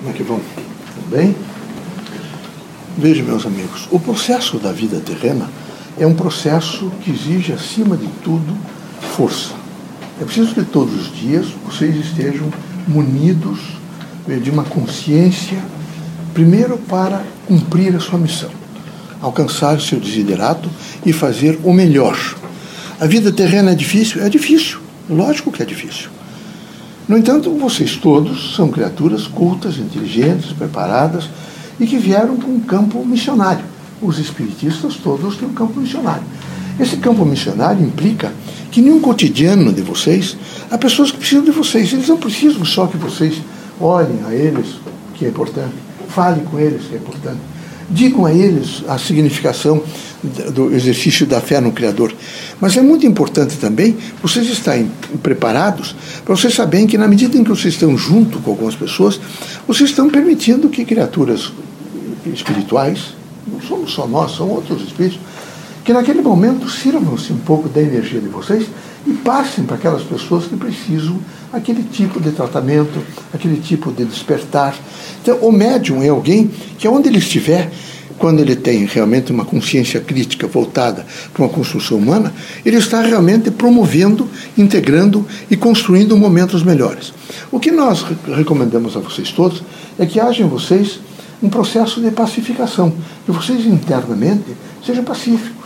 Como é que vão? Tudo bem? Vejam, meus amigos, o processo da vida terrena é um processo que exige, acima de tudo, força. É preciso que todos os dias vocês estejam munidos de uma consciência, primeiro para cumprir a sua missão, alcançar o seu desiderato e fazer o melhor. A vida terrena é difícil? É difícil, lógico que é difícil. No entanto, vocês todos são criaturas cultas, inteligentes, preparadas e que vieram com um campo missionário. Os espiritistas todos têm um campo missionário. Esse campo missionário implica que no cotidiano de vocês há pessoas que precisam de vocês. Eles não precisam só que vocês olhem a eles, que é importante, falem com eles, que é importante, digam a eles a significação do exercício da fé no Criador. Mas é muito importante também vocês estarem preparados para vocês saberem que, na medida em que vocês estão junto com algumas pessoas, vocês estão permitindo que criaturas espirituais, não somos só nós, são outros espíritos, que naquele momento sirvam-se um pouco da energia de vocês e passem para aquelas pessoas que precisam aquele tipo de tratamento, aquele tipo de despertar. Então, o médium é alguém que, onde ele estiver, quando ele tem realmente uma consciência crítica voltada para uma construção humana, ele está realmente promovendo, integrando e construindo momentos melhores. O que nós recomendamos a vocês todos é que haja em vocês um processo de pacificação, que vocês internamente sejam pacíficos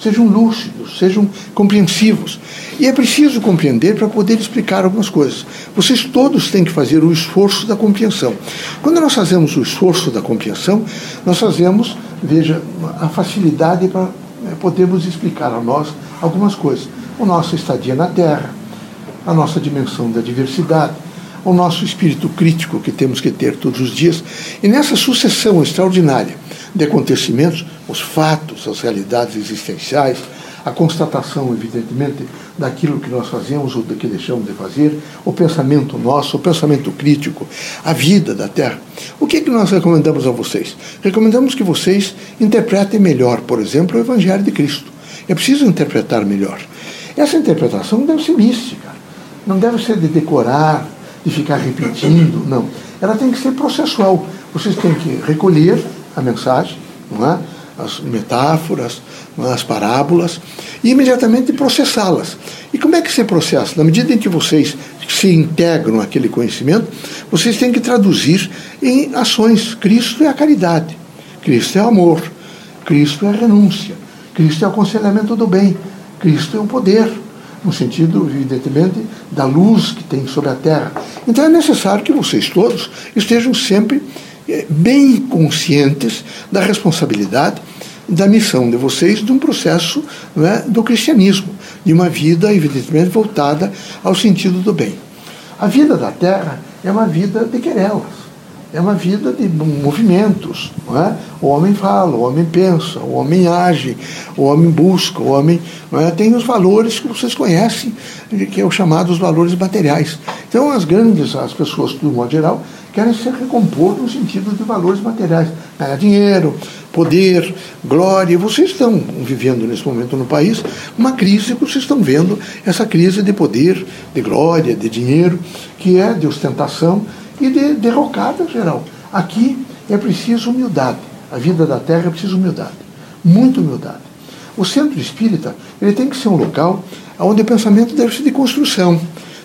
sejam lúcidos, sejam compreensivos. E é preciso compreender para poder explicar algumas coisas. Vocês todos têm que fazer o esforço da compreensão. Quando nós fazemos o esforço da compreensão, nós fazemos, veja, a facilidade para né, podermos explicar a nós algumas coisas. O nosso estadia na Terra, a nossa dimensão da diversidade, o nosso espírito crítico que temos que ter todos os dias. E nessa sucessão extraordinária de acontecimentos, os fatos, as realidades existenciais, a constatação, evidentemente, daquilo que nós fazemos ou do que deixamos de fazer, o pensamento nosso, o pensamento crítico, a vida da Terra. O que, é que nós recomendamos a vocês? Recomendamos que vocês interpretem melhor, por exemplo, o Evangelho de Cristo. É preciso interpretar melhor. Essa interpretação deve ser mística, não deve ser de decorar, de ficar repetindo, não. Ela tem que ser processual. Vocês têm que recolher a mensagem, não é? as metáforas, é? as parábolas, e imediatamente processá-las. E como é que se processa? Na medida em que vocês se integram aquele conhecimento, vocês têm que traduzir em ações. Cristo é a caridade, Cristo é o amor, Cristo é a renúncia, Cristo é o aconselhamento do bem, Cristo é o poder, no sentido, evidentemente, da luz que tem sobre a terra. Então é necessário que vocês todos estejam sempre é, bem conscientes da responsabilidade da missão de vocês de um processo é, do cristianismo, de uma vida, evidentemente, voltada ao sentido do bem. A vida da Terra é uma vida de querelas, é uma vida de movimentos. É? O homem fala, o homem pensa, o homem age, o homem busca, o homem é? tem os valores que vocês conhecem, que é o chamado os valores materiais. Então, as grandes, as pessoas, do modo geral, querem se recompor no sentido de valores materiais. Ganhar dinheiro, poder, glória. Vocês estão vivendo nesse momento no país uma crise que vocês estão vendo, essa crise de poder, de glória, de dinheiro, que é de ostentação e de derrocada geral. Aqui é preciso humildade. A vida da terra é humildade. Muita humildade. O centro espírita ele tem que ser um local onde o pensamento deve ser de construção,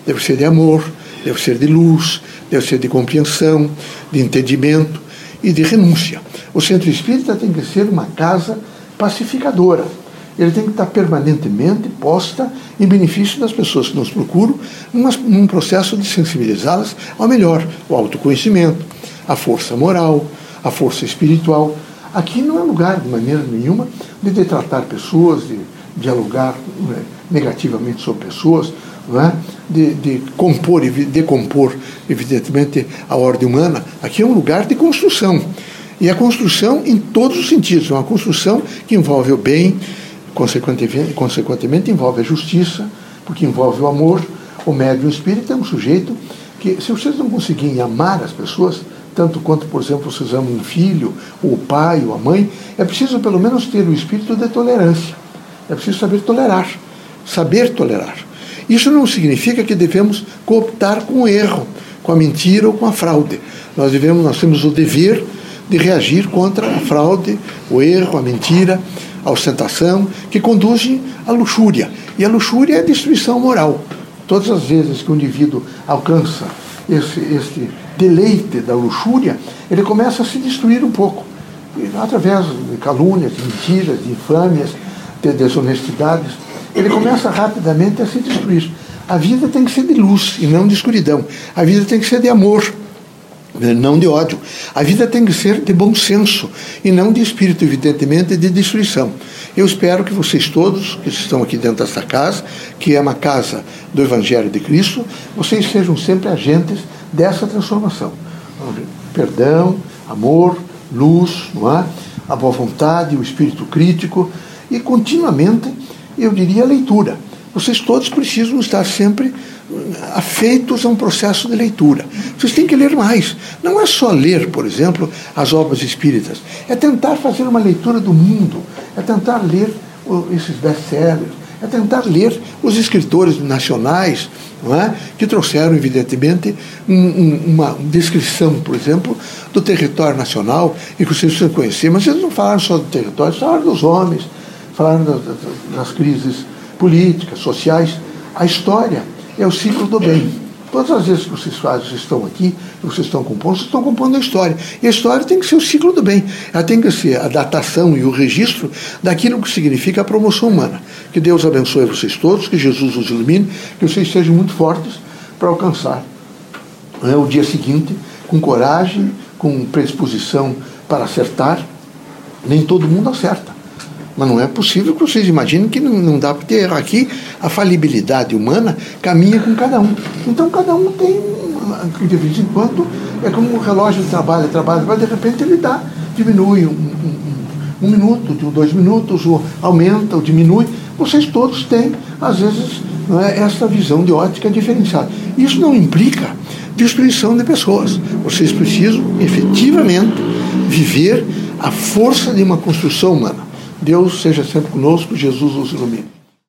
deve ser de amor, deve ser de luz, deve ser de compreensão, de entendimento e de renúncia. O centro espírita tem que ser uma casa pacificadora. Ele tem que estar permanentemente posta em benefício das pessoas que nos procuram, num processo de sensibilizá-las ao melhor, o autoconhecimento, a força moral, a força espiritual. Aqui não é lugar, de maneira nenhuma, de tratar pessoas, de dialogar né, negativamente sobre pessoas, é? de, de compor e decompor, evidentemente, a ordem humana. Aqui é um lugar de construção. E a construção em todos os sentidos. É uma construção que envolve o bem, consequentemente, consequentemente envolve a justiça, porque envolve o amor. O médium espírita é um sujeito que, se vocês não conseguirem amar as pessoas, tanto quanto, por exemplo, vocês amam um filho, ou o pai, ou a mãe, é preciso pelo menos ter o espírito de tolerância. É preciso saber tolerar. Saber tolerar. Isso não significa que devemos cooptar com o erro. com a mentira ou com a fraude. Nós vivemos, nós temos o dever de reagir contra a fraude, o erro, a mentira, a ostentação, que conduzem à luxúria. E a luxúria é a destruição moral. Todas as vezes que o indivíduo alcança esse, esse deleite da luxúria, ele começa a se destruir um pouco. através de calúnias, de mentiras, de infâmias, de desonestidades, ele começa rapidamente a se destruir. A vida tem que ser de luz e não de escuridão. A vida tem que ser de amor não de ódio. A vida tem que ser de bom senso e não de espírito, evidentemente, de destruição. Eu espero que vocês todos que estão aqui dentro desta casa, que é uma casa do Evangelho de Cristo, vocês sejam sempre agentes dessa transformação. Perdão, amor, luz, não é? a boa vontade, o espírito crítico e continuamente, eu diria, a leitura. Vocês todos precisam estar sempre afeitos a um processo de leitura. Vocês têm que ler mais. Não é só ler, por exemplo, as obras espíritas. É tentar fazer uma leitura do mundo. É tentar ler esses best-sellers. É tentar ler os escritores nacionais é? que trouxeram, evidentemente, um, um, uma descrição, por exemplo, do território nacional e que vocês precisam conhecer. Mas eles não falaram só do território, falaram dos homens, falaram das, das crises políticas, sociais. A história é o ciclo do bem. Todas as vezes que vocês fazem, vocês estão aqui, vocês estão compondo, vocês estão compondo a história. E a história tem que ser o ciclo do bem. Ela tem que ser a datação e o registro daquilo que significa a promoção humana. Que Deus abençoe vocês todos, que Jesus os ilumine, que vocês sejam muito fortes para alcançar né, o dia seguinte com coragem, com predisposição para acertar. Nem todo mundo acerta. Mas não é possível que vocês imaginem que não, não dá para ter aqui a falibilidade humana caminha com cada um. Então cada um tem, de vez em quando, é como um relógio de trabalho, trabalho, mas de repente ele dá, diminui um, um, um minuto, dois minutos, ou aumenta ou diminui. Vocês todos têm, às vezes, não é, essa visão de ótica diferenciada. Isso não implica destruição de pessoas. Vocês precisam efetivamente viver a força de uma construção humana. Deus seja sempre conosco, Jesus os ilumine.